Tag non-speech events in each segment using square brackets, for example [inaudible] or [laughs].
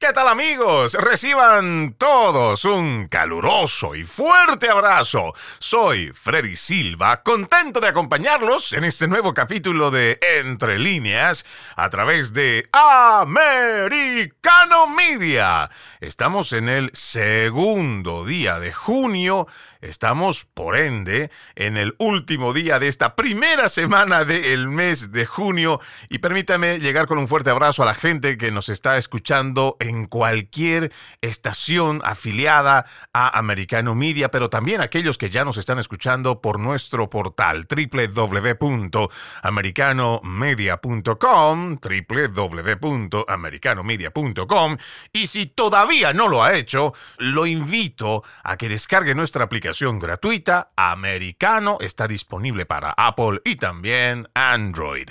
¿Qué tal amigos? Reciban todos un caluroso y fuerte abrazo. Soy Freddy Silva, contento de acompañarlos en este nuevo capítulo de Entre líneas a través de Americano Media. Estamos en el segundo día de junio Estamos, por ende, en el último día de esta primera semana del mes de junio. Y permítame llegar con un fuerte abrazo a la gente que nos está escuchando en cualquier estación afiliada a Americano Media, pero también aquellos que ya nos están escuchando por nuestro portal www.americanomedia.com, www.americanomedia.com y si todavía no lo ha hecho, lo invito a que descargue nuestra aplicación gratuita americano está disponible para Apple y también Android.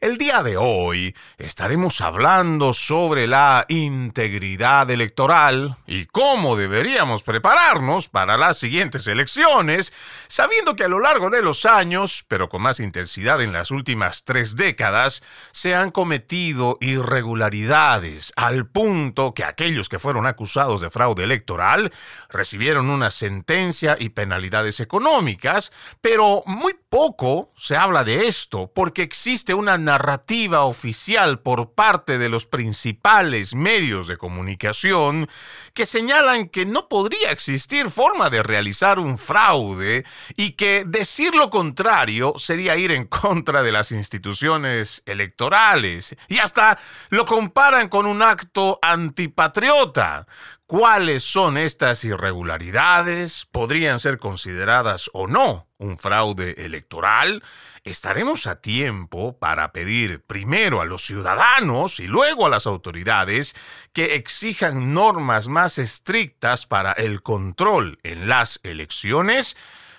El día de hoy estaremos hablando sobre la integridad electoral y cómo deberíamos prepararnos para las siguientes elecciones, sabiendo que a lo largo de los años, pero con más intensidad en las últimas tres décadas, se han cometido irregularidades al punto que aquellos que fueron acusados de fraude electoral recibieron una sentencia y penalidades económicas, pero muy poco se habla de esto porque existe una narrativa oficial por parte de los principales medios de comunicación que señalan que no podría existir forma de realizar un fraude y que decir lo contrario sería ir en contra de las instituciones electorales y hasta lo comparan con un acto antipatriota. ¿Cuáles son estas irregularidades? ¿Podrían ser consideradas o no un fraude electoral? ¿Estaremos a tiempo para pedir primero a los ciudadanos y luego a las autoridades que exijan normas más estrictas para el control en las elecciones?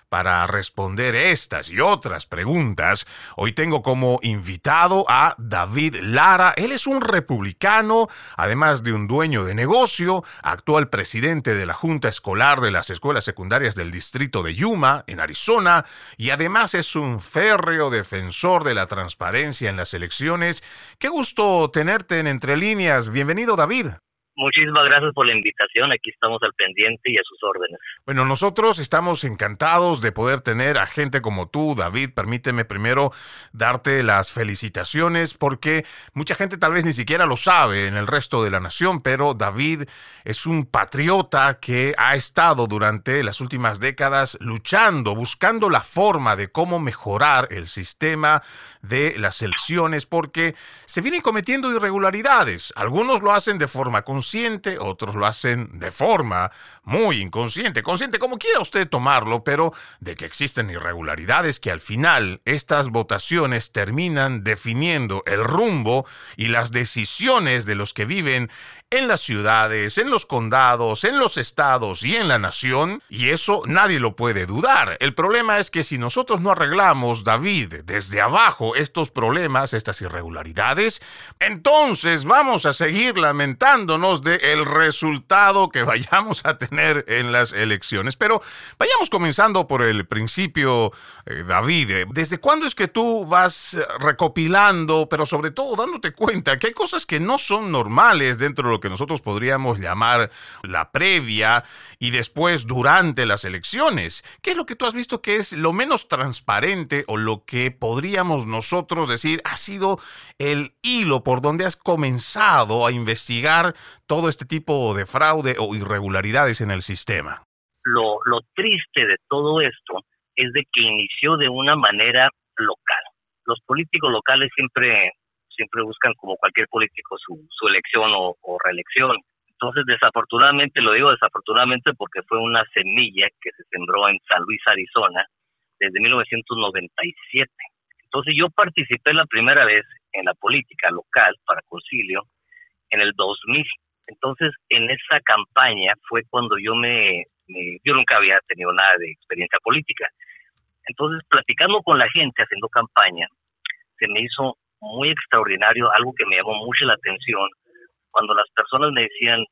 Para responder estas y otras preguntas, hoy tengo como invitado a David Lara. Él es un republicano, además de un dueño de negocio, actual presidente de la Junta Escolar de las Escuelas Secundarias del Distrito de Yuma, en Arizona, y además es un férreo defensor de la transparencia en las elecciones. Qué gusto tenerte en Entre Líneas. Bienvenido, David. Muchísimas gracias por la invitación. Aquí estamos al pendiente y a sus órdenes. Bueno, nosotros estamos encantados de poder tener a gente como tú, David. Permíteme primero darte las felicitaciones porque mucha gente tal vez ni siquiera lo sabe en el resto de la nación, pero David es un patriota que ha estado durante las últimas décadas luchando, buscando la forma de cómo mejorar el sistema de las elecciones porque se vienen cometiendo irregularidades. Algunos lo hacen de forma consciente otros lo hacen de forma muy inconsciente, consciente como quiera usted tomarlo, pero de que existen irregularidades que al final estas votaciones terminan definiendo el rumbo y las decisiones de los que viven en las ciudades, en los condados, en los estados y en la nación, y eso nadie lo puede dudar. El problema es que si nosotros no arreglamos, David, desde abajo estos problemas, estas irregularidades, entonces vamos a seguir lamentándonos del el resultado que vayamos a tener en las elecciones. Pero vayamos comenzando por el principio, eh, David. ¿Desde cuándo es que tú vas recopilando, pero sobre todo dándote cuenta que hay cosas que no son normales dentro de que nosotros podríamos llamar la previa y después durante las elecciones. ¿Qué es lo que tú has visto que es lo menos transparente o lo que podríamos nosotros decir ha sido el hilo por donde has comenzado a investigar todo este tipo de fraude o irregularidades en el sistema? Lo, lo triste de todo esto es de que inició de una manera local. Los políticos locales siempre siempre buscan, como cualquier político, su, su elección o, reelección. Entonces, desafortunadamente, lo digo desafortunadamente porque fue una semilla que se sembró en San Luis, Arizona, desde 1997. Entonces, yo participé la primera vez en la política local para Concilio en el 2000. Entonces, en esa campaña fue cuando yo me, me, yo nunca había tenido nada de experiencia política. Entonces, platicando con la gente haciendo campaña, se me hizo muy extraordinario, algo que me llamó mucho la atención, cuando las personas me decían,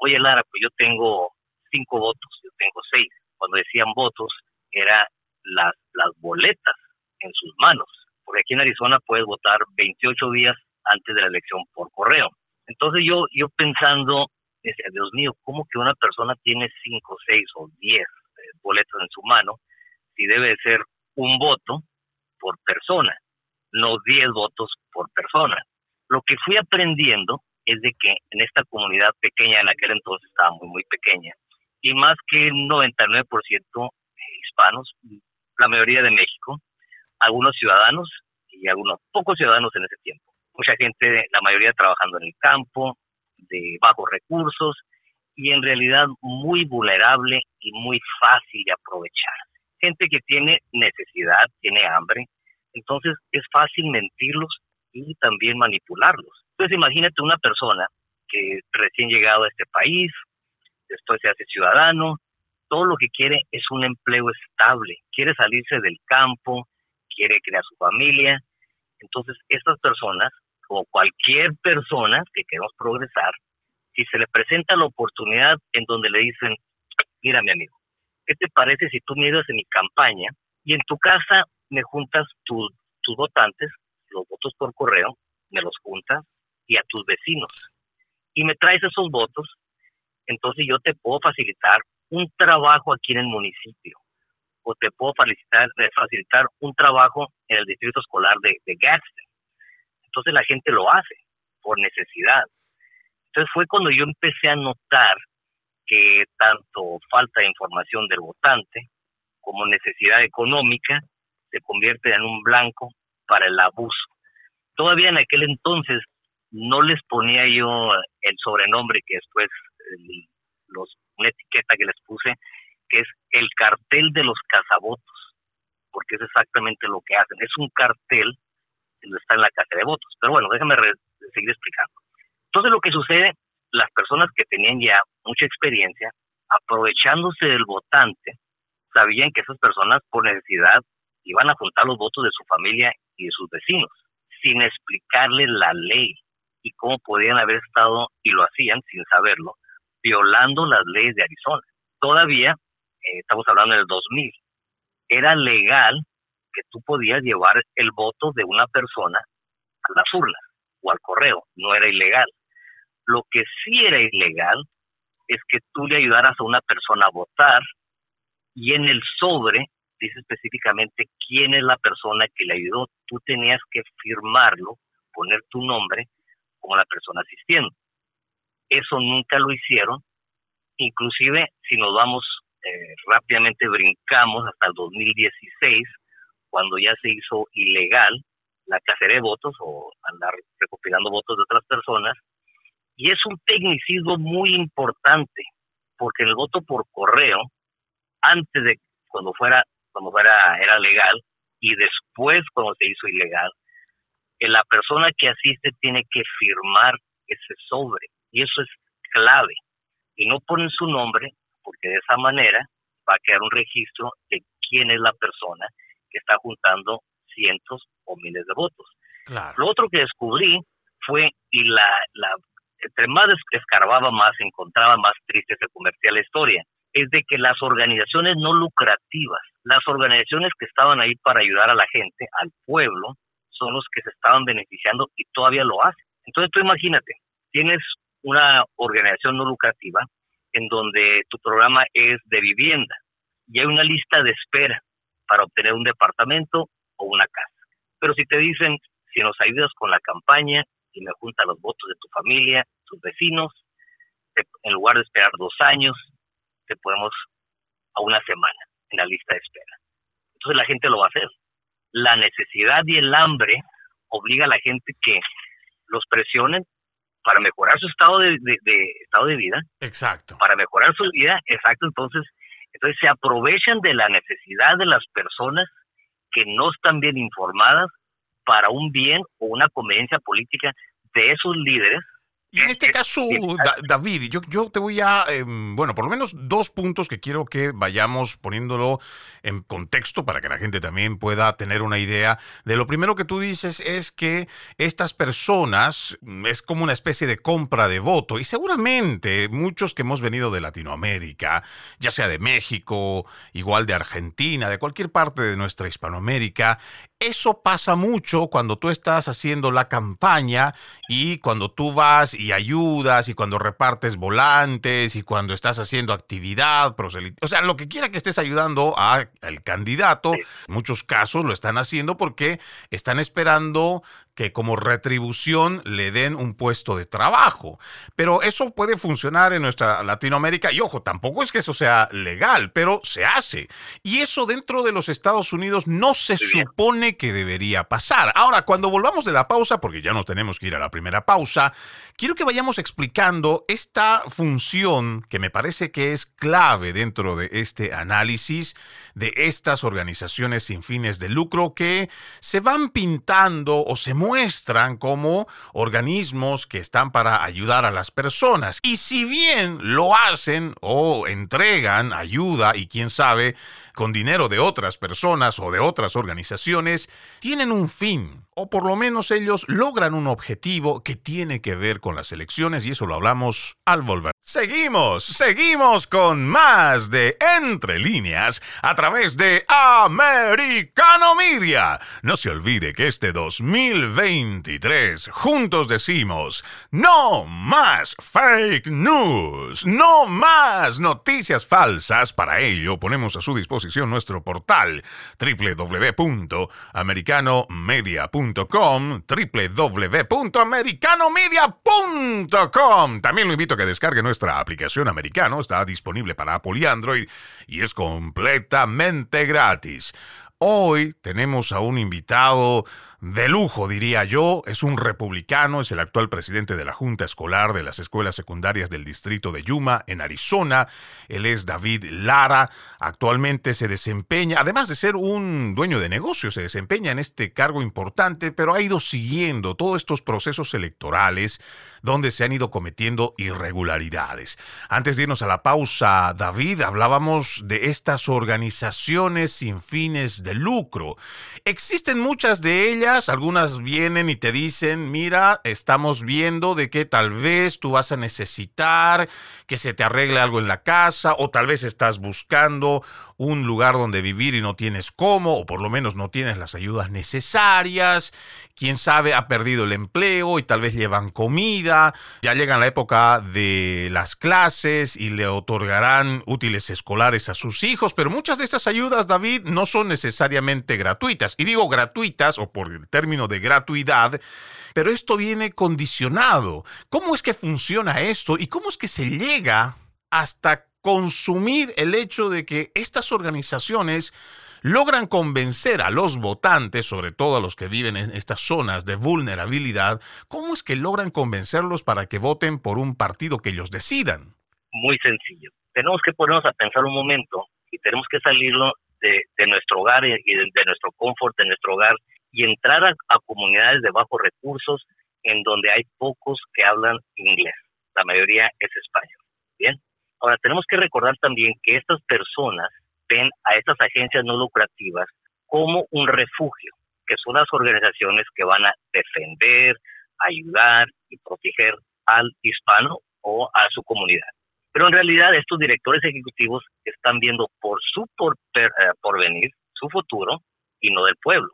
oye Lara, pues yo tengo cinco votos, yo tengo seis. Cuando decían votos, era las, las boletas en sus manos, porque aquí en Arizona puedes votar 28 días antes de la elección por correo. Entonces yo, yo pensando, decía, Dios mío, ¿cómo que una persona tiene cinco, seis o diez eh, boletos en su mano si debe ser un voto por persona, no diez votos por persona? Lo que fui aprendiendo es de que en esta comunidad pequeña, en aquel entonces estaba muy, muy pequeña, y más que un 99% hispanos, la mayoría de México, algunos ciudadanos y algunos pocos ciudadanos en ese tiempo. Mucha gente, la mayoría trabajando en el campo, de bajos recursos y en realidad muy vulnerable y muy fácil de aprovechar. Gente que tiene necesidad, tiene hambre, entonces es fácil mentirlos y también manipularlos. Entonces imagínate una persona que recién llegado a este país, después se hace ciudadano, todo lo que quiere es un empleo estable, quiere salirse del campo, quiere crear su familia. Entonces, estas personas, como cualquier persona que queremos progresar, si se le presenta la oportunidad en donde le dicen, mira mi amigo, ¿qué te parece si tú me ayudas en mi campaña y en tu casa me juntas tus votantes, los votos por correo, me los juntas y a tus vecinos y me traes esos votos, entonces yo te puedo facilitar un trabajo aquí en el municipio o te puedo facilitar, facilitar un trabajo en el distrito escolar de, de Gadsden. Entonces la gente lo hace por necesidad. Entonces fue cuando yo empecé a notar que tanto falta de información del votante como necesidad económica se convierte en un blanco para el abuso. Todavía en aquel entonces no les ponía yo el sobrenombre que después los, una etiqueta que les puse, que es el cartel de los cazabotos, porque es exactamente lo que hacen. Es un cartel que está en la casa de votos. Pero bueno, déjame seguir explicando. Entonces lo que sucede, las personas que tenían ya mucha experiencia, aprovechándose del votante, sabían que esas personas por necesidad iban a juntar los votos de su familia y de sus vecinos, sin explicarles la ley y cómo podían haber estado, y lo hacían sin saberlo, violando las leyes de Arizona. Todavía, eh, estamos hablando del 2000, era legal que tú podías llevar el voto de una persona a las urnas o al correo, no era ilegal. Lo que sí era ilegal es que tú le ayudaras a una persona a votar y en el sobre dice específicamente quién es la persona que le ayudó. Tú tenías que firmarlo, poner tu nombre como la persona asistiendo. Eso nunca lo hicieron. Inclusive, si nos vamos eh, rápidamente, brincamos hasta el 2016, cuando ya se hizo ilegal la cacería de votos o andar recopilando votos de otras personas. Y es un tecnicismo muy importante, porque el voto por correo, antes de cuando fuera, cuando fuera, era legal, y después cuando se hizo ilegal, que la persona que asiste tiene que firmar ese sobre y eso es clave. Y no ponen su nombre porque de esa manera va a quedar un registro de quién es la persona que está juntando cientos o miles de votos. Lo otro que descubrí fue, y la, la, entre más escarbaba más, encontraba más triste se convertía la historia, es de que las organizaciones no lucrativas, las organizaciones que estaban ahí para ayudar a la gente, al pueblo, son los que se estaban beneficiando y todavía lo hacen. Entonces tú imagínate, tienes una organización no lucrativa en donde tu programa es de vivienda y hay una lista de espera para obtener un departamento o una casa. Pero si te dicen, si nos ayudas con la campaña y me junta los votos de tu familia, tus vecinos, en lugar de esperar dos años, podemos a una semana en la lista de espera. Entonces la gente lo va a hacer la necesidad y el hambre obliga a la gente que los presionen para mejorar su estado de, estado de vida. Exacto. Para mejorar su vida, exacto. Entonces, entonces se aprovechan de la necesidad de las personas que no están bien informadas para un bien o una conveniencia política de esos líderes y en este caso, David, yo, yo te voy a, em, bueno, por lo menos dos puntos que quiero que vayamos poniéndolo en contexto para que la gente también pueda tener una idea de lo primero que tú dices es que estas personas mm, es como una especie de compra de voto y seguramente muchos que hemos venido de Latinoamérica, ya sea de México, igual de Argentina, de cualquier parte de nuestra Hispanoamérica, Eso pasa mucho cuando tú estás haciendo la campaña y cuando tú vas y ayudas y cuando repartes volantes y cuando estás haciendo actividad, o sea, lo que quiera que estés ayudando al candidato, en muchos casos lo están haciendo porque están esperando que como retribución le den un puesto de trabajo. Pero eso puede funcionar en nuestra Latinoamérica y ojo, tampoco es que eso sea legal, pero se hace. Y eso dentro de los Estados Unidos no se supone que debería pasar. Ahora, cuando volvamos de la pausa, porque ya nos tenemos que ir a la primera pausa, quiero que vayamos explicando esta función que me parece que es clave dentro de este análisis de estas organizaciones sin fines de lucro que se van pintando o se muestran como organismos que están para ayudar a las personas. Y si bien lo hacen o entregan ayuda y quién sabe, con dinero de otras personas o de otras organizaciones, tienen un fin o por lo menos ellos logran un objetivo que tiene que ver con las elecciones y eso lo hablamos al volver. Seguimos, seguimos con más de Entre líneas a través de Americano Media. No se olvide que este 2023 juntos decimos, no más fake news, no más noticias falsas. Para ello ponemos a su disposición nuestro portal www.americanomedia.com www.americanomedia.com. También lo invito a que descargue nuestra aplicación americano, está disponible para Apple y Android y es completamente gratis. Hoy tenemos a un invitado de lujo, diría yo. Es un republicano, es el actual presidente de la Junta Escolar de las Escuelas Secundarias del Distrito de Yuma, en Arizona. Él es David Lara. Actualmente se desempeña, además de ser un dueño de negocio, se desempeña en este cargo importante, pero ha ido siguiendo todos estos procesos electorales donde se han ido cometiendo irregularidades. Antes de irnos a la pausa, David, hablábamos de estas organizaciones sin fines de lucro. Existen muchas de ellas algunas vienen y te dicen, mira, estamos viendo de que tal vez tú vas a necesitar que se te arregle algo en la casa o tal vez estás buscando un lugar donde vivir y no tienes cómo o por lo menos no tienes las ayudas necesarias. Quién sabe, ha perdido el empleo y tal vez llevan comida. Ya llega la época de las clases y le otorgarán útiles escolares a sus hijos, pero muchas de estas ayudas, David, no son necesariamente gratuitas. Y digo gratuitas o por el término de gratuidad, pero esto viene condicionado. ¿Cómo es que funciona esto y cómo es que se llega hasta consumir el hecho de que estas organizaciones logran convencer a los votantes, sobre todo a los que viven en estas zonas de vulnerabilidad, ¿cómo es que logran convencerlos para que voten por un partido que ellos decidan? Muy sencillo. Tenemos que ponernos a pensar un momento y tenemos que salirlo de, nuestro hogar y de, nuestro confort, de nuestro hogar y entrar a, comunidades de bajos recursos en donde hay pocos que hablan inglés. La mayoría es español. Bien. Ahora tenemos que recordar también que estas personas ven a estas agencias no lucrativas como un refugio, que son las organizaciones que van a defender, ayudar y proteger al hispano o a su comunidad. Pero en realidad estos directores ejecutivos están viendo por su eh, porvenir, su futuro, y no del pueblo.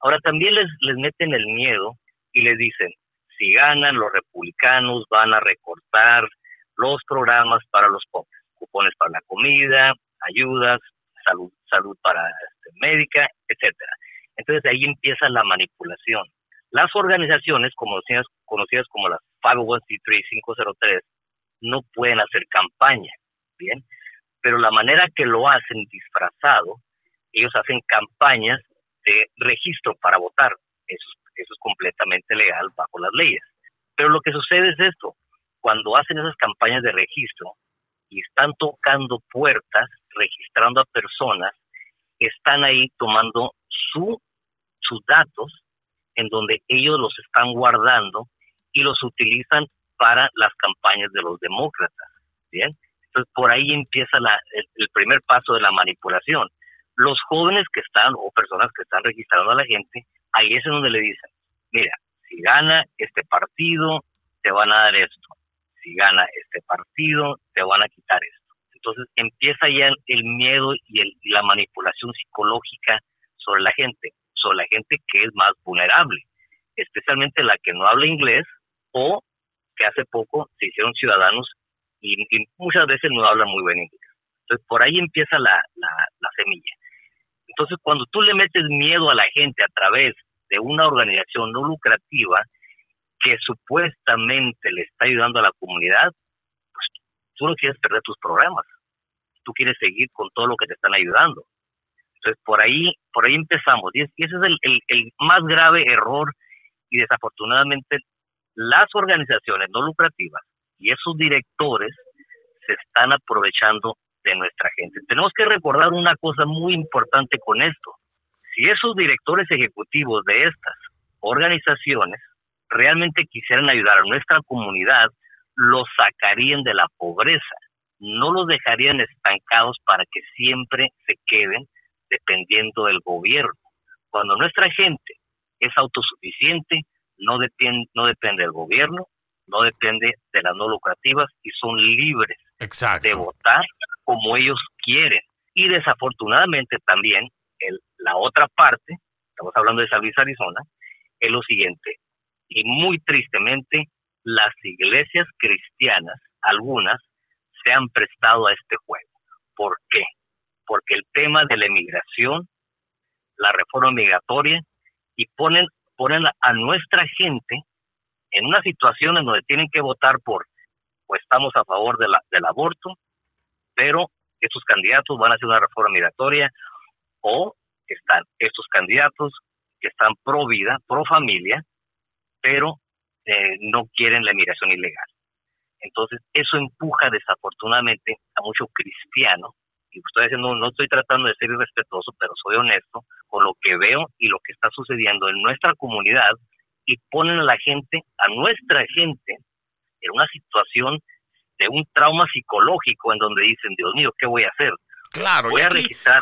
Ahora también les, les meten el miedo y les dicen, si ganan los republicanos van a recortar los programas para los pobres, cupones para la comida, ayudas, salud, salud para este, médica, etcétera. Entonces ahí empieza la manipulación. Las organizaciones conocidas, conocidas como las 501c3 503 no pueden hacer campaña, ¿bien? Pero la manera que lo hacen disfrazado, ellos hacen campañas de registro para votar. Eso, eso es completamente legal bajo las leyes. Pero lo que sucede es esto, cuando hacen esas campañas de registro y están tocando puertas, registrando a personas, están ahí tomando su, sus datos en donde ellos los están guardando y los utilizan para las campañas de los demócratas. Bien, entonces por ahí empieza la, el, primer paso de la manipulación. Los jóvenes que están o personas que están registrando a la gente, ahí es donde le dicen, mira, si gana este partido, te van a dar esto. Si gana este partido, te van a quitar esto. Entonces empieza ya el, miedo y, el, y la manipulación psicológica sobre la gente. sobre la gente que es más vulnerable, especialmente la que no habla inglés o que hace poco se hicieron ciudadanos y, muchas veces no hablan muy bien inglés. Entonces, por ahí empieza la, la semilla. Entonces, cuando tú le metes miedo a la gente a través de una organización no lucrativa que supuestamente le está ayudando a la comunidad, pues tú no quieres perder tus programas. Tú quieres seguir con todo lo que te están ayudando. Entonces, por ahí, por ahí empezamos. Y, ese es el, el más grave error y desafortunadamente las organizaciones no lucrativas y esos directores se están aprovechando de nuestra gente. Tenemos que recordar una cosa muy importante con esto. Si esos directores ejecutivos de estas organizaciones realmente quisieran ayudar a nuestra comunidad, los sacarían de la pobreza, no los dejarían estancados para que siempre se queden dependiendo del gobierno. Cuando nuestra gente es autosuficiente, no depende, no depende del gobierno, no depende de las no lucrativas y son libres de votar como ellos quieren. Y desafortunadamente también el, la otra parte, estamos hablando de San Luis, Arizona, es lo siguiente. Y muy tristemente, las iglesias cristianas, algunas, se han prestado a este juego. ¿Por qué? Porque el tema de la emigración, la reforma migratoria, y ponen, ponen a nuestra gente en una situación en donde tienen que votar por, pues estamos a favor de la, del aborto, pero estos candidatos van a hacer una reforma migratoria o están estos candidatos que están pro vida, pro familia, pero eh, no quieren la inmigración ilegal. Entonces, eso empuja desafortunadamente a mucho cristiano, y estoy diciendo, no estoy tratando de ser irrespetuoso, pero soy honesto con lo que veo y lo que está sucediendo en nuestra comunidad, y ponen a la gente, a nuestra gente, en una situación de un trauma psicológico en donde dicen, Dios mío, ¿qué voy a hacer? Claro,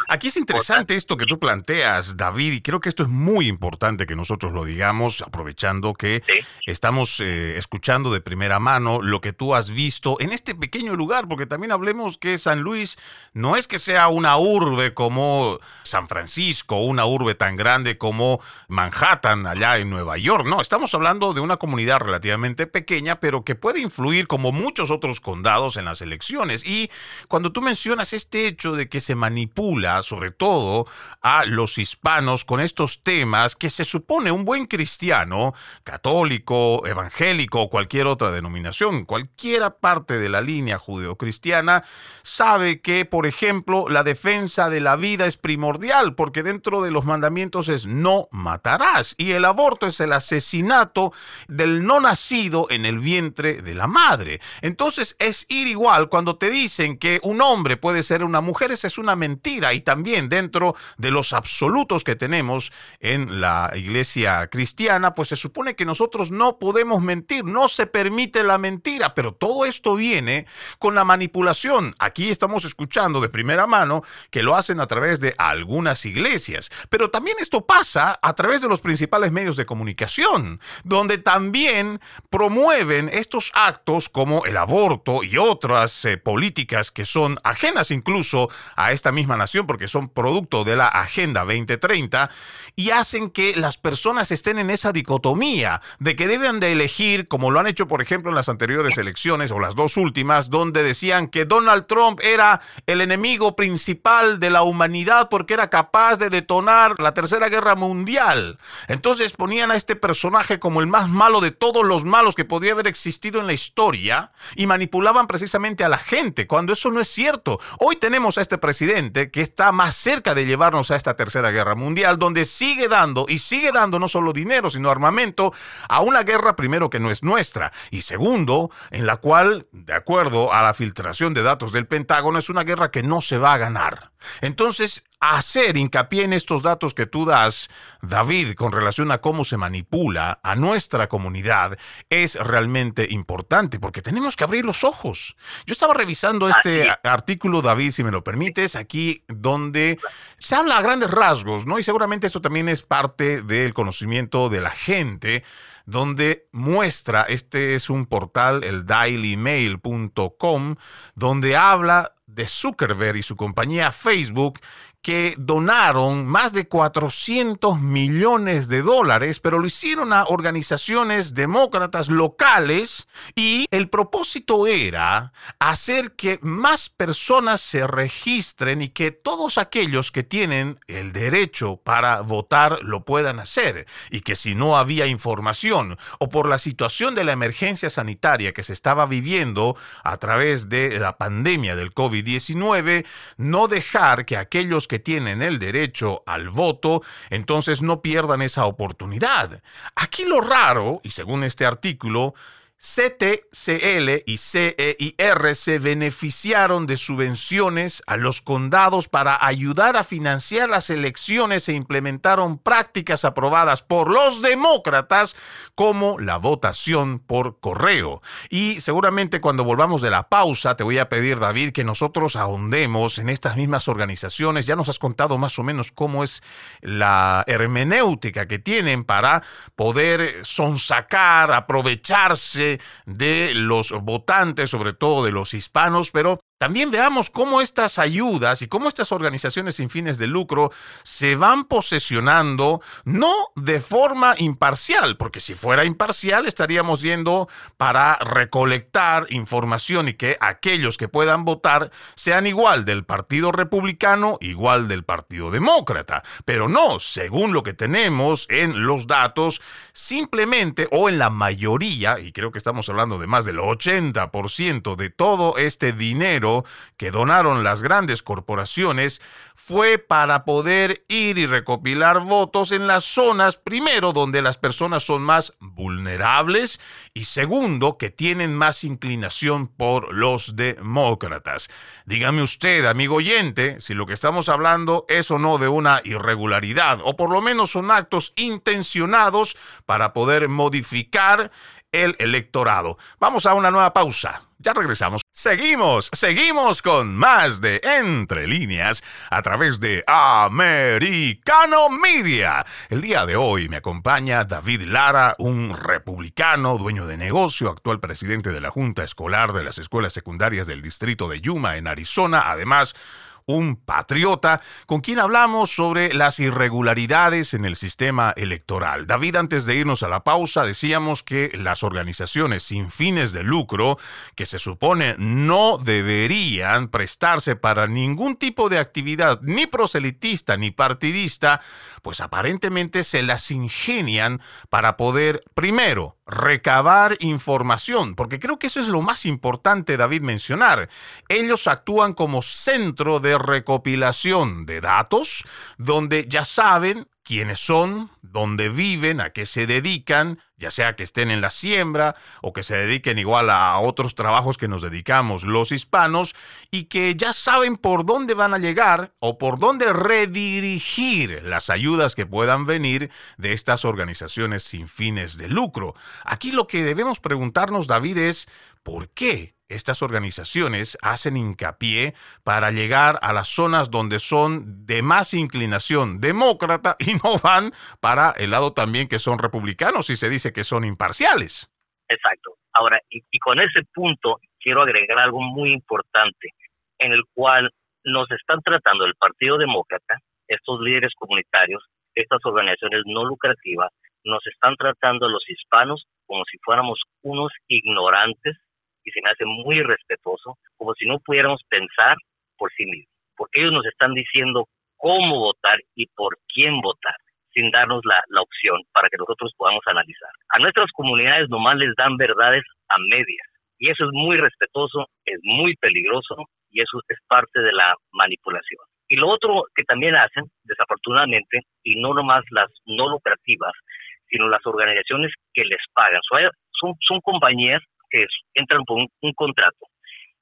aquí, es interesante esto que tú planteas, David, y creo que esto es muy importante que nosotros lo digamos, aprovechando que estamos eh, escuchando de primera mano lo que tú has visto en este pequeño lugar, porque también hablemos que San Luis no es que sea una urbe como San Francisco, una urbe tan grande como Manhattan allá en Nueva York, no, estamos hablando de una comunidad relativamente pequeña, pero que puede influir como muchos otros condados en las elecciones. Y cuando tú mencionas este hecho de que se manipula sobre todo a los hispanos con estos temas que se supone un buen cristiano, católico, evangélico o cualquier otra denominación, cualquiera parte de la línea judeocristiana, sabe que, por ejemplo, la defensa de la vida es primordial porque dentro de los mandamientos es no matarás y el aborto es el asesinato del no nacido en el vientre de la madre. Entonces es ir igual cuando te dicen que un hombre puede ser una mujer es una mentira y también dentro de los absolutos que tenemos en la iglesia cristiana, pues se supone que nosotros no podemos mentir, no se permite la mentira, pero todo esto viene con la manipulación. Aquí estamos escuchando de primera mano que lo hacen a través de algunas iglesias, pero también esto pasa a través de los principales medios de comunicación, donde también promueven estos actos como el aborto y otras eh, políticas que son ajenas incluso a esta misma nación porque son producto de la Agenda 2030 y hacen que las personas estén en esa dicotomía de que deben de elegir, como lo han hecho por ejemplo en las anteriores elecciones o las dos últimas, donde decían que Donald Trump era el enemigo principal de la humanidad porque era capaz de detonar la Tercera Guerra Mundial. Entonces ponían a este personaje como el más malo de todos los malos que podía haber existido en la historia y manipulaban precisamente a la gente, cuando eso no es cierto. Hoy tenemos a este presidente que está más cerca de llevarnos a esta tercera guerra mundial, donde sigue dando y sigue dando no solo dinero, sino armamento a una guerra primero que no es nuestra y segundo, en la cual, de acuerdo a la filtración de datos del Pentágono, es una guerra que no se va a ganar. Entonces, hacer hincapié en estos datos que tú das, David, con relación a cómo se manipula a nuestra comunidad, es realmente importante porque tenemos que abrir los ojos. Yo estaba revisando este artículo, David, si me lo permites, aquí donde se habla a grandes rasgos, ¿no? Y seguramente esto también es parte del conocimiento de la gente donde muestra, este es un portal, el dailymail.com, donde habla de Zuckerberg y su compañía Facebook, que donaron más de 400 millones de dólares, pero lo hicieron a organizaciones demócratas locales y el propósito era hacer que más personas se registren y que todos aquellos que tienen el derecho para votar lo puedan hacer y que si no había información o por la situación de la emergencia sanitaria que se estaba viviendo a través de la pandemia del COVID-19, no dejar que aquellos que tienen el derecho al voto entonces no pierdan esa oportunidad. Aquí lo raro, y según este artículo, CTCL y CEIR se beneficiaron de subvenciones a los condados para ayudar a financiar las elecciones e implementaron prácticas aprobadas por los demócratas como la votación por correo. Y seguramente cuando volvamos de la pausa te voy a pedir, David, que nosotros ahondemos en estas mismas organizaciones. Ya nos has contado más o menos cómo es la hermenéutica que tienen para poder sonsacar, aprovecharse de los votantes, sobre todo de los hispanos, pero también veamos cómo estas ayudas y cómo estas organizaciones sin fines de lucro se van posesionando no de forma imparcial, porque si fuera imparcial estaríamos yendo para recolectar información y que aquellos que puedan votar sean igual del Partido Republicano, igual del Partido Demócrata. Pero no, según lo que tenemos en los datos, simplemente o en la mayoría, y creo que estamos hablando de más del 80% de todo este que donaron las grandes corporaciones fue para poder ir y recopilar votos en las zonas, primero, donde las personas son más vulnerables y segundo, que tienen más inclinación por los demócratas. Dígame usted, amigo oyente, si lo que estamos hablando es o no de una irregularidad, o por lo menos son actos intencionados para poder modificar el electorado. Vamos a una nueva pausa. Ya regresamos. Seguimos, seguimos con más de Entre líneas a través de Americano Media. El día de hoy me acompaña David Lara, un republicano, dueño de negocio, actual presidente de la Junta Escolar de las Escuelas Secundarias del Distrito de Yuma en Arizona. Además, un patriota, con quien hablamos sobre las irregularidades en el sistema electoral. David, antes de irnos a la pausa, decíamos que las organizaciones sin fines de lucro, que se supone no deberían prestarse para ningún tipo de actividad, ni proselitista ni partidista, pues aparentemente se las ingenian para poder, primero, recabar información, porque creo que eso es lo más importante, David, mencionar. Ellos actúan como centro de recopilación de datos, donde ya saben quiénes son, dónde viven, a qué se dedican, ya sea que estén en la siembra o que se dediquen igual a otros trabajos que nos dedicamos los hispanos y que ya saben por dónde van a llegar o por dónde redirigir las ayudas que puedan venir de estas organizaciones sin fines de lucro. Aquí lo que debemos preguntarnos, David, es ¿por qué estas organizaciones hacen hincapié para llegar a las zonas donde son de más inclinación demócrata y no van para el lado también que son republicanos y se dice que son imparciales. Exacto. Ahora, y, con ese punto quiero agregar algo muy importante en el cual nos están tratando el Partido Demócrata, estos líderes comunitarios, estas organizaciones no lucrativas, nos están tratando a los hispanos como si fuéramos unos ignorantes y se me hace muy respetuoso, como si no pudiéramos pensar por sí mismos, porque ellos nos están diciendo cómo votar y por quién votar, sin darnos la, la opción para que nosotros podamos analizar. A nuestras comunidades nomás les dan verdades a medias, y eso es muy respetuoso, es muy peligroso, y eso es parte de la manipulación. Y lo otro que también hacen, desafortunadamente, y no nomás las no lucrativas, sino las organizaciones que les pagan. Son, son compañías que entran por un, contrato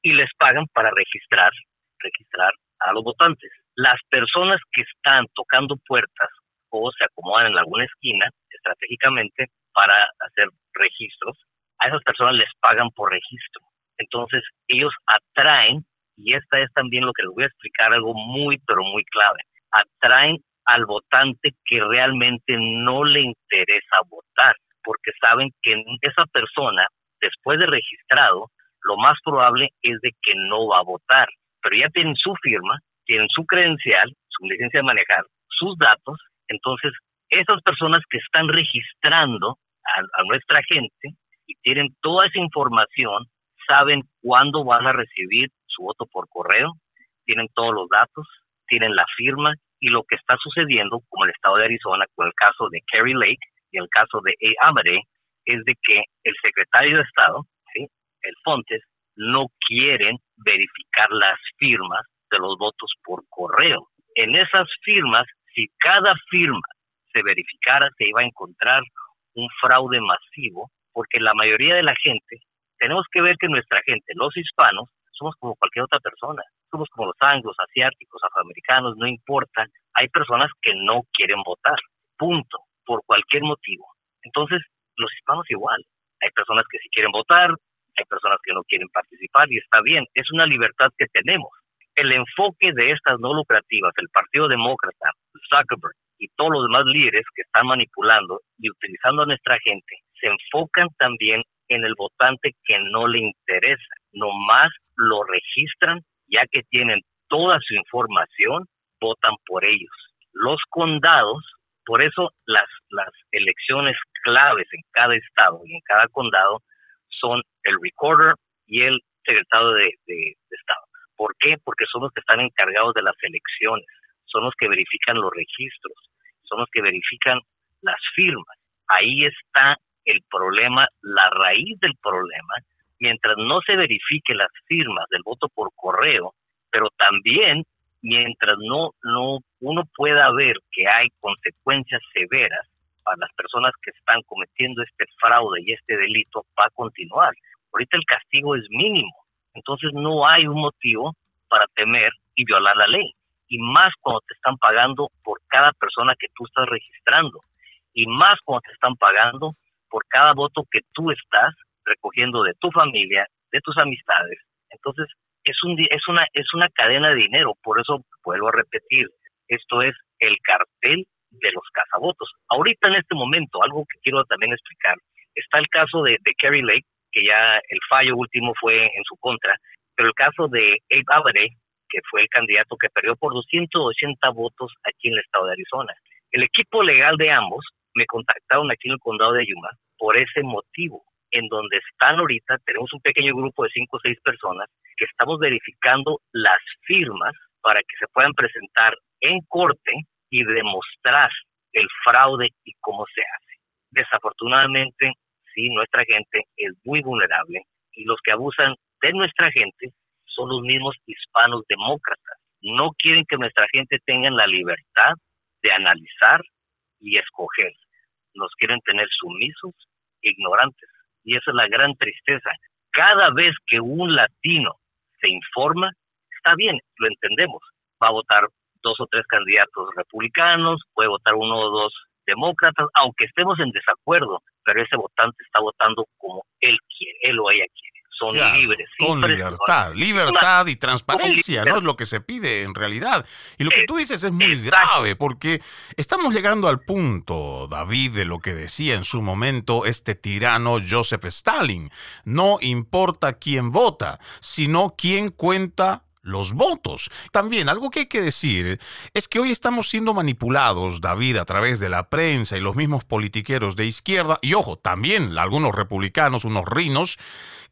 y les pagan para registrar, registrar a los votantes. Las personas que están tocando puertas o se acomodan en alguna esquina estratégicamente para hacer registros, a esas personas les pagan por registro. Entonces ellos atraen, y esta es también lo que les voy a explicar, algo muy, pero muy clave, atraen al votante que realmente no le interesa votar, porque saben que esa persona después de registrado, lo más probable es de que no va a votar, pero ya tienen su firma, tienen su credencial, su licencia de manejar, sus datos, entonces esas personas que están registrando a, nuestra gente y tienen toda esa información, saben cuándo van a recibir su voto por correo, tienen todos los datos, tienen la firma y lo que está sucediendo, como el estado de Arizona, con el caso de Kerry Lake y el caso de A. Amade, es de que el secretario de Estado, el Fontes, no quieren verificar las firmas de los votos por correo. En esas firmas, si cada firma se verificara, se iba a encontrar un fraude masivo, porque la mayoría de la gente, tenemos que ver que nuestra gente, los hispanos, somos como cualquier otra persona, somos como los anglos, asiáticos, afroamericanos, no importa, hay personas que no quieren votar, punto, por cualquier motivo. Entonces, los hispanos igual, hay personas que sí quieren votar, hay personas que no quieren participar y está bien, es una libertad que tenemos. El enfoque de estas no lucrativas, el Partido Demócrata, Zuckerberg y todos los demás líderes que están manipulando y utilizando a nuestra gente, se enfocan también en el votante que no le interesa, nomás lo registran ya que tienen toda su información, votan por ellos. Los condados, por eso las, las elecciones claves en cada estado y en cada condado son el recorder y el secretario de, Estado. ¿Por qué? Porque son los que están encargados de las elecciones, son los que verifican los registros, son los que verifican las firmas. Ahí está el problema, la raíz del problema. Mientras no se verifique las firmas del voto por correo, pero también mientras no, no uno pueda ver que hay consecuencias severas para las personas que están cometiendo este fraude y este delito, va a continuar. Ahorita el castigo es mínimo, entonces no hay un motivo para temer y violar la ley. Y más cuando te están pagando por cada persona que tú estás registrando. Y más cuando te están pagando por cada voto que tú estás recogiendo de tu familia, de tus amistades. Entonces, es, un, es, una, es una cadena de dinero. Por eso vuelvo a repetir, esto es el cartel de los cazavotos. Ahorita en este momento, algo que quiero también explicar, está el caso de, Kerry Lake, que ya el fallo último fue en su contra, pero el caso de Abe Abare, que fue el candidato que perdió por 280 votos aquí en el estado de Arizona. El equipo legal de ambos me contactaron aquí en el condado de Yuma por ese motivo. En donde están ahorita, tenemos un pequeño grupo de cinco o seis personas que estamos verificando las firmas para que se puedan presentar en corte y demostrar el fraude y cómo se hace. Desafortunadamente, sí, nuestra gente es muy vulnerable y los que abusan de nuestra gente son los mismos hispanos demócratas. No quieren que nuestra gente tenga la libertad de analizar y escoger. Nos quieren tener sumisos, ignorantes. Y esa es la gran tristeza. Cada vez que un latino se informa, está bien, lo entendemos. Va a votar dos o tres candidatos republicanos, puede votar uno o dos demócratas, aunque estemos en desacuerdo, pero ese votante está votando como él quiere, él o ella quiere. Son libres. Con libertad, libertad y transparencia, ¿no? Es lo que se pide en realidad. Y lo que tú dices es muy grave, porque estamos llegando al punto, David, de lo que decía en su momento este tirano Joseph Stalin. No importa quién vota, sino quién cuenta los votos. También algo que hay que decir es que hoy estamos siendo manipulados, David, a través de la prensa y los mismos politiqueros de izquierda, y ojo, también algunos republicanos, unos rinos,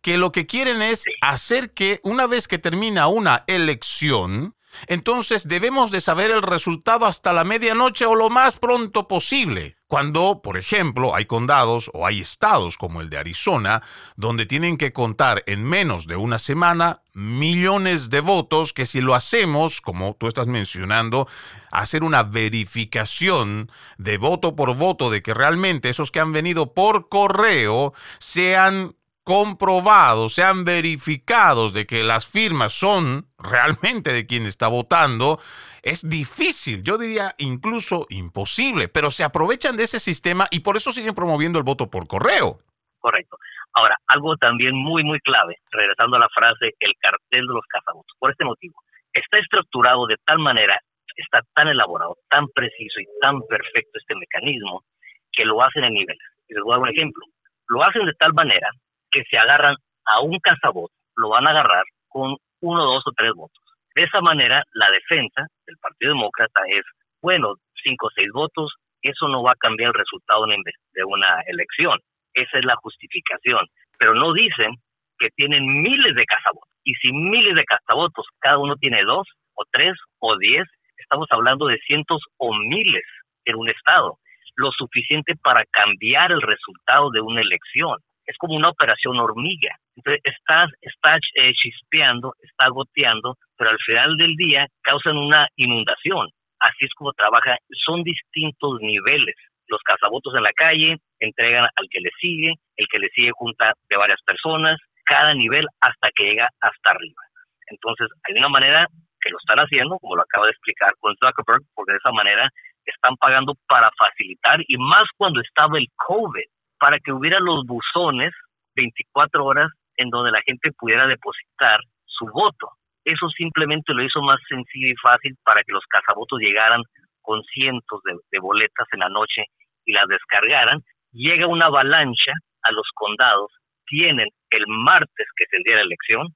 que lo que quieren es hacer que una vez que termina una elección, entonces debemos de saber el resultado hasta la medianoche o lo más pronto posible. Cuando, por ejemplo, hay condados o hay estados como el de Arizona, donde tienen que contar en menos de una semana millones de votos, que si lo hacemos, como tú estás mencionando, hacer una verificación de voto por voto de que realmente esos que han venido por correo sean comprobados, sean verificados de que las firmas son realmente de quien está votando, es difícil, yo diría incluso imposible, pero se aprovechan de ese sistema y por eso siguen promoviendo el voto por correo. Correcto. Ahora, algo también muy, muy clave, regresando a la frase, el cartel de los cazavotos, por este motivo, está estructurado de tal manera, está tan elaborado, tan preciso y tan perfecto este mecanismo, que lo hacen en niveles. Les voy a dar un ejemplo. Lo hacen de tal manera que se agarran a un cazabot, lo van a agarrar con uno, dos o tres votos. De esa manera, la defensa del Partido Demócrata es, bueno, cinco o seis votos, eso no va a cambiar el resultado de una elección. Esa es la justificación. Pero no dicen que tienen miles de cazabotos. Y si miles de cazabotos, cada uno tiene dos o tres o diez, estamos hablando de cientos o miles en un estado, lo suficiente para cambiar el resultado de una elección. Es como una operación hormiga. Entonces, está, está eh, chispeando, está goteando, pero al final del día causan una inundación. Así es como trabaja. Son distintos niveles. Los cazabotos en la calle entregan al que le sigue, el que le sigue junta de varias personas, cada nivel hasta que llega hasta arriba. Entonces, hay una manera que lo están haciendo, como lo acaba de explicar con Zuckerberg, porque de esa manera están pagando para facilitar, y más cuando estaba el COVID, para que hubiera los buzones 24 horas en donde la gente pudiera depositar su voto. Eso simplemente lo hizo más sencillo y fácil para que los cazavotos llegaran con cientos de, de boletas en la noche y las descargaran. Llega una avalancha a los condados, tienen el martes, que es el día de la elección,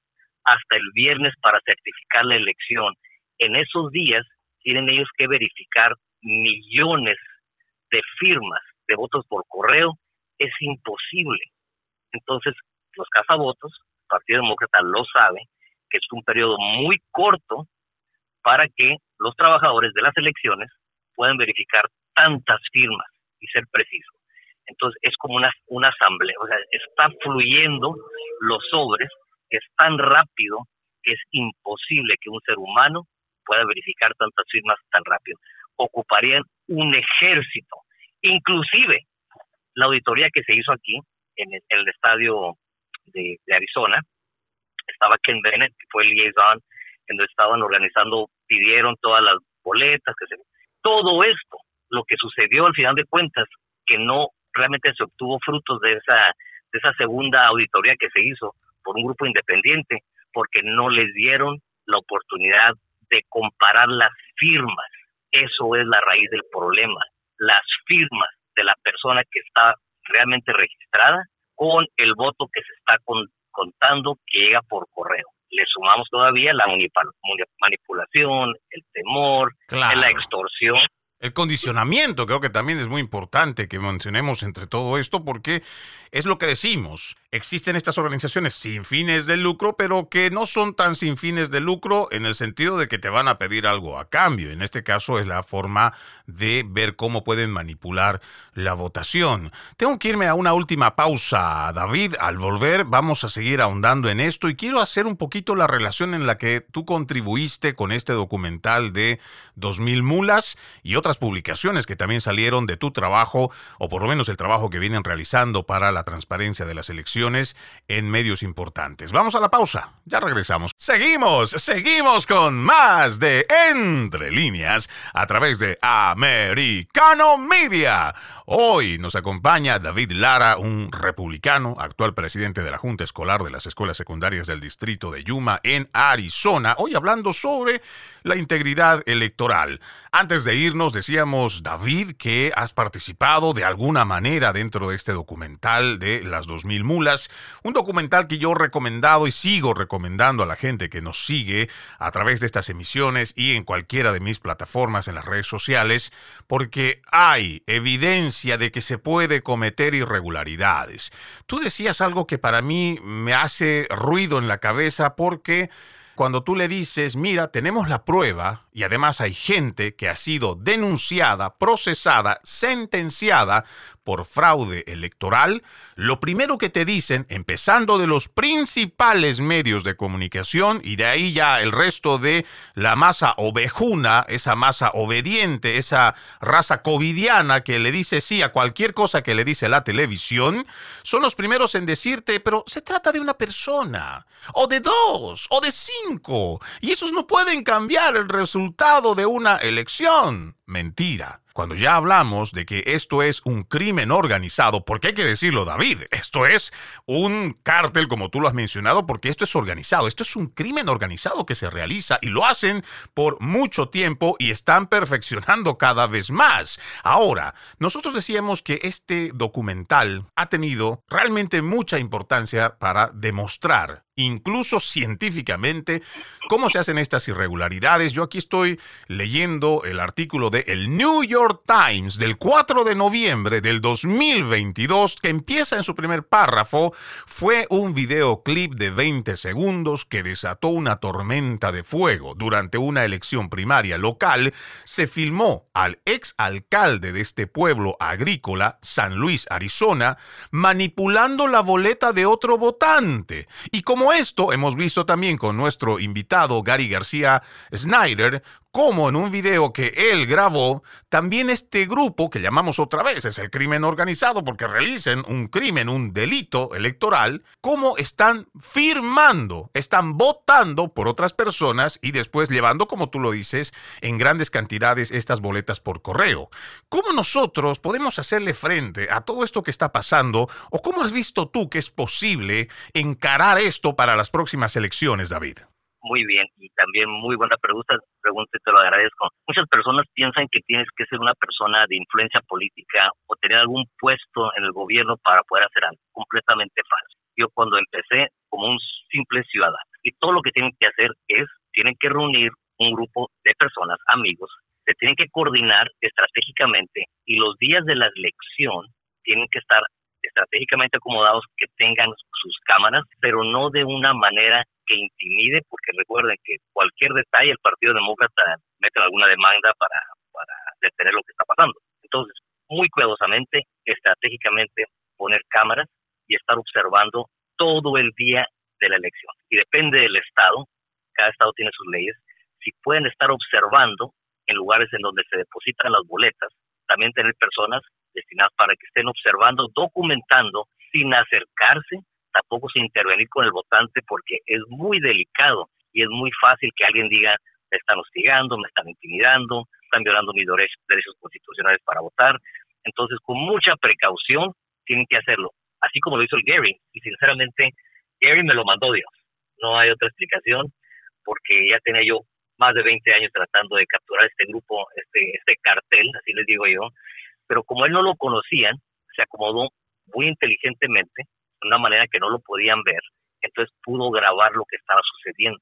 hasta el viernes para certificar la elección. En esos días tienen ellos que verificar millones de firmas de votos por correo. Es imposible. Entonces, los cazavotos, el Partido Demócrata lo sabe, que es un periodo muy corto para que los trabajadores de las elecciones puedan verificar tantas firmas y ser precisos. Entonces es como una, una asamblea, o sea, está fluyendo los sobres es tan rápido que es imposible que un ser humano pueda verificar tantas firmas tan rápido. Ocuparían un ejército. Inclusive, la auditoría que se hizo aquí, en el, estadio de, Arizona, estaba Ken Bennett, que fue el liaison, en donde estaban organizando, pidieron todas las boletas, que se, todo esto, lo que sucedió al final de cuentas, que no realmente se obtuvo frutos de esa, de esa segunda auditoría que se hizo, por un grupo independiente, porque no les dieron la oportunidad de comparar las firmas. Eso es la raíz del problema, las firmas de la persona que está realmente registrada con el voto que se está contando que llega por correo. Le sumamos todavía la manipulación, el temor, la extorsión el condicionamiento creo que también es muy importante que mencionemos entre todo esto porque es lo que decimos. Existen estas organizaciones sin fines de lucro, pero que no son tan sin fines de lucro en el sentido de que te van a pedir algo a cambio. En este caso es la forma de ver cómo pueden manipular la votación. Tengo que irme a una última pausa, David. Al volver vamos a seguir ahondando en esto y quiero hacer un poquito la relación en la que tú contribuiste con este documental de 2000 mulas y otras publicaciones que también salieron de tu trabajo, o por lo menos el trabajo que vienen realizando para la transparencia de las elecciones en medios importantes. Vamos a la pausa, ya regresamos. Seguimos, seguimos con más de Entre líneas a través de Americano Media. Hoy nos acompaña David Lara, un republicano, actual presidente de la Junta Escolar de las Escuelas Secundarias del Distrito de Yuma en Arizona. Hoy hablando sobre la integridad electoral. Antes de irnos, decíamos, David, que has participado de alguna manera dentro de este documental de las 2000 mulas, un documental que yo he recomendado y sigo recomendando a la gente que nos sigue a través de estas emisiones y en cualquiera de mis plataformas en las redes sociales, porque hay evidencia de que se puede cometer irregularidades. Tú decías algo que para mí me hace ruido en la cabeza porque cuando tú le dices, mira, tenemos la prueba y además hay gente que ha sido denunciada, procesada, sentenciada por fraude electoral, lo primero que te dicen, empezando de los principales medios de comunicación y de ahí ya el resto de la masa ovejuna, esa masa obediente, esa raza covidiana que le dice sí a cualquier cosa que le dice la televisión, son los primeros en decirte, pero se trata de una persona, o de dos, o de cinco, y esos no pueden cambiar el resultado de una elección. Mentira. Cuando ya hablamos de que esto es un crimen organizado, porque hay que decirlo, David, esto es un cártel, como tú lo has mencionado, porque esto es organizado, esto es un crimen organizado que se realiza y lo hacen por mucho tiempo y están perfeccionando cada vez más. Ahora, nosotros decíamos que este documental ha tenido realmente mucha importancia para demostrar incluso científicamente, cómo se hacen estas irregularidades. Yo aquí estoy leyendo el artículo de el New York Times del 4 de noviembre del 2022 que empieza en su primer párrafo. Fue un videoclip de 20 segundos que desató una tormenta de fuego durante una elección primaria local. Se filmó al ex alcalde de este pueblo agrícola, San Luis, Arizona, manipulando la boleta de otro votante. Y como esto hemos visto también con nuestro invitado Gary García Snyder, como en un video que él grabó, también este grupo, que llamamos otra vez, es el crimen organizado porque realicen un crimen, un delito electoral, cómo están firmando, están votando por otras personas y después llevando, como tú lo dices, en grandes cantidades estas boletas por correo. ¿Cómo nosotros podemos hacerle frente a todo esto que está pasando o cómo has visto tú que es posible encarar esto para las próximas elecciones, David? muy bien también muy buena pregunta, pregunta y te lo agradezco. Muchas personas piensan que tienes que ser una persona de influencia política o tener algún puesto en el gobierno para poder hacer algo. Completamente falso. Yo cuando empecé como un simple ciudadano y todo lo que tienen que hacer es, tienen que reunir un grupo de personas, amigos, se tienen que coordinar estratégicamente y los días de la elección tienen que estar estratégicamente acomodados que tengan sus cámaras, pero no de una manera que intimide, porque recuerden que cualquier detalle el Partido Demócrata mete alguna demanda para, para detener lo que está pasando. Entonces, muy cuidadosamente, estratégicamente, poner cámaras y estar observando todo el día de la elección. Y depende del estado, cada estado tiene sus leyes, si pueden estar observando en lugares en donde se depositan las boletas, también tener personas destinadas para que estén observando, documentando, sin acercarse, tampoco sin intervenir con el votante, porque es muy delicado y es muy fácil que alguien diga, me están hostigando, me están intimidando, están violando mis derechos constitucionales para votar. Entonces, con mucha precaución, tienen que hacerlo, así como lo hizo el Gary. Y sinceramente, Gary me lo mandó Dios. No hay otra explicación, porque ya tenía yo más de 20 años tratando de capturar este grupo, este, este cartel, así les digo yo, pero como él no lo conocían, se acomodó muy inteligentemente, de una manera que no lo podían ver, entonces pudo grabar lo que estaba sucediendo.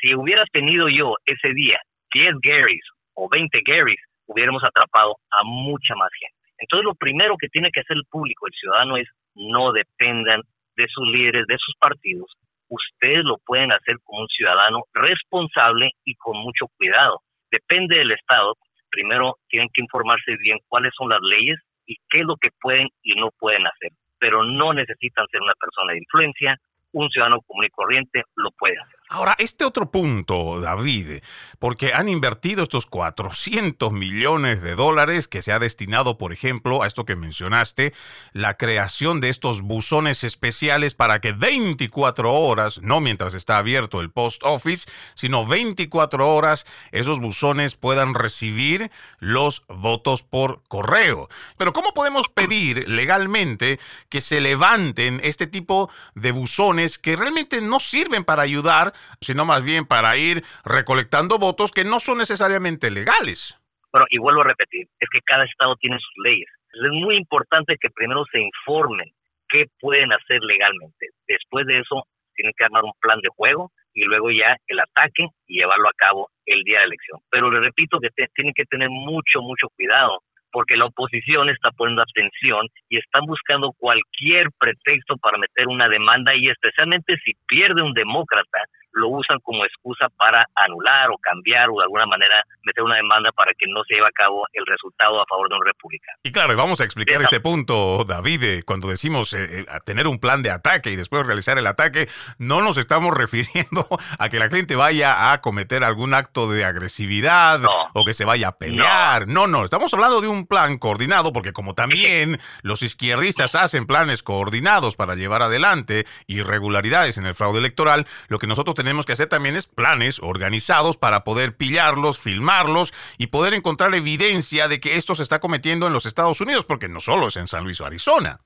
Si hubiera tenido yo ese día 10 Garys o 20 Garys, hubiéramos atrapado a mucha más gente. Entonces lo primero que tiene que hacer el público, el ciudadano, es no dependan de sus líderes, de sus partidos, ustedes lo pueden hacer como un ciudadano responsable y con mucho cuidado. Depende del Estado. Primero tienen que informarse bien cuáles son las leyes y qué es lo que pueden y no pueden hacer. Pero no necesitan ser una persona de influencia, un ciudadano común y corriente lo puede hacer. Ahora, este otro punto, David, porque han invertido estos 400 millones de dólares que se ha destinado, por ejemplo, a esto que mencionaste, la creación de estos buzones especiales para que 24 horas, no mientras está abierto el post office, sino 24 horas, esos buzones puedan recibir los votos por correo. Pero ¿cómo podemos pedir legalmente que se levanten este tipo de buzones que realmente no sirven para ayudar sino más bien para ir recolectando votos que no son necesariamente legales. Bueno, y vuelvo a repetir, es que cada estado tiene sus leyes. Es muy importante que primero se informen qué pueden hacer legalmente. Después de eso, tienen que armar un plan de juego y luego ya el ataque y llevarlo a cabo el día de la elección. Pero le repito que tienen que tener mucho, mucho cuidado porque la oposición está poniendo atención y están buscando cualquier pretexto para meter una demanda y especialmente si pierde un demócrata, lo usan como excusa para anular o cambiar o de alguna manera meter una demanda para que no se lleve a cabo el resultado a favor de un republicano. Y claro, vamos a explicar este punto, David, cuando decimos eh, eh, tener un plan de ataque y después realizar el ataque, no nos estamos [laughs] refiriendo a que la gente vaya a cometer algún acto de agresividad o que se vaya a pelear. No. no, no, estamos hablando de un plan coordinado porque como también los izquierdistas hacen planes coordinados para llevar adelante irregularidades en el fraude electoral, lo que nosotros tenemos que hacer también es planes organizados para poder pillarlos, filmarlos y poder encontrar evidencia de que esto se está cometiendo en los Estados Unidos, porque no solo es en San Luis o Arizona.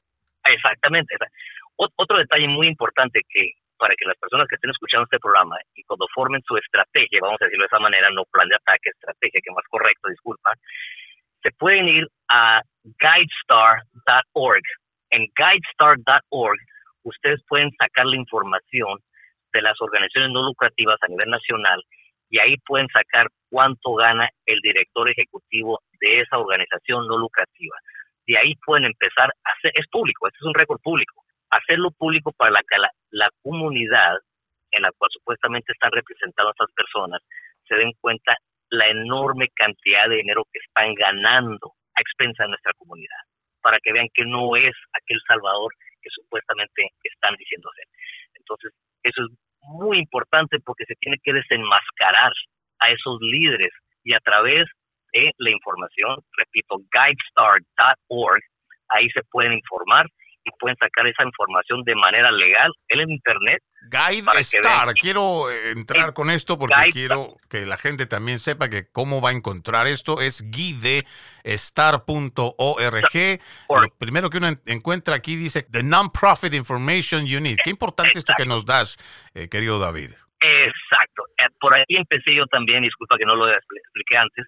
Exactamente. Otro detalle muy importante que para que las personas que estén escuchando este programa y cuando formen su estrategia, vamos a decirlo de esa manera, no plan de ataque, estrategia, que más correcto, disculpa, se pueden ir a guidestar.org. En guidestar.org ustedes pueden sacar la información de las organizaciones no lucrativas a nivel nacional y ahí pueden sacar cuánto gana el director ejecutivo de esa organización no lucrativa. De ahí pueden empezar a hacer, es público, este es un récord público, hacerlo público para la, la, comunidad en la cual supuestamente están representadas estas personas se den cuenta la enorme cantidad de dinero que están ganando a expensa de nuestra comunidad, para que vean que no es aquel Salvador que supuestamente están diciendo ser. Entonces, eso es muy importante porque se tiene que desenmascarar a esos líderes y a través de la información, repito, guidestar.org, ahí se pueden informar y pueden sacar esa información de manera legal en el Internet. Guide Star, quiero eh, entrar con esto porque quiero que la gente también sepa que cómo va a encontrar esto es guidestar.org. Lo primero que uno encuentra aquí dice The Non-Profit Information Unit. Qué importante esto que nos das, eh, querido David. Exacto. Eh, por ahí empecé yo también, disculpa que no lo expliqué antes,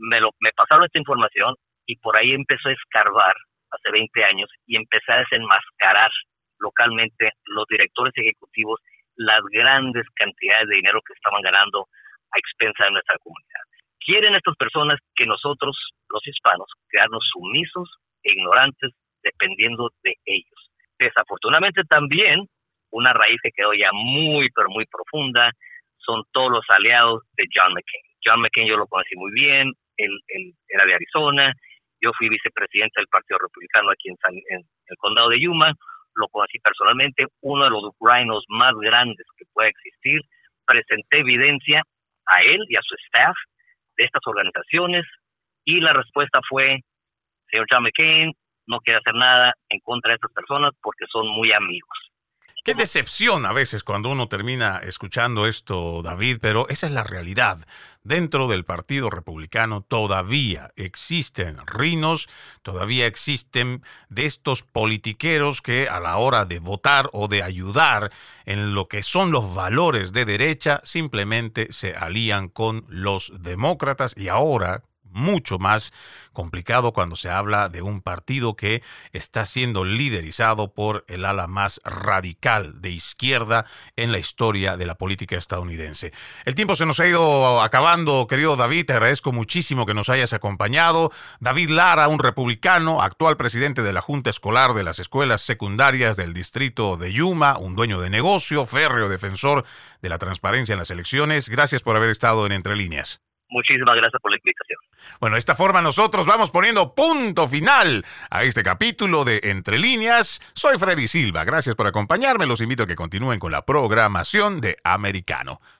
me, lo, me pasaron esta información y por ahí empezó a escarbar hace 20 años y empecé a desenmascarar localmente los directores ejecutivos las grandes cantidades de dinero que estaban ganando a expensa de nuestra comunidad. Quieren estas personas que nosotros, los hispanos, quedarnos sumisos e ignorantes dependiendo de ellos. Desafortunadamente también, una raíz que quedó ya muy, pero muy profunda, son todos los aliados de John McCain. John McCain yo lo conocí muy bien, él, él era de Arizona, yo fui vicepresidente del Partido Republicano aquí en, el condado de Yuma, lo conocí personalmente, uno de los rhinos más grandes que puede existir. Presenté evidencia a él y a su staff de estas organizaciones y la respuesta fue, señor John McCain, no quiere hacer nada en contra de estas personas porque son muy amigos. Qué decepción a veces cuando uno termina escuchando esto, David, pero esa es la realidad. Dentro del Partido Republicano todavía existen rinos, todavía existen de estos politiqueros que a la hora de votar o de ayudar en lo que son los valores de derecha simplemente se alían con los demócratas y ahora mucho más complicado cuando se habla de un partido que está siendo liderizado por el ala más radical de izquierda en la historia de la política estadounidense. El tiempo se nos ha ido acabando, querido David, te agradezco muchísimo que nos hayas acompañado. David Lara, un republicano, actual presidente de la Junta Escolar de las Escuelas Secundarias del Distrito de Yuma, un dueño de negocio, férreo defensor de la transparencia en las elecciones. Gracias por haber estado en Entre Líneas. Muchísimas gracias por la invitación. Bueno, de esta forma nosotros vamos poniendo punto final a este capítulo de Entre líneas. Soy Freddy Silva. Gracias por acompañarme. Los invito a que continúen con la programación de Americano.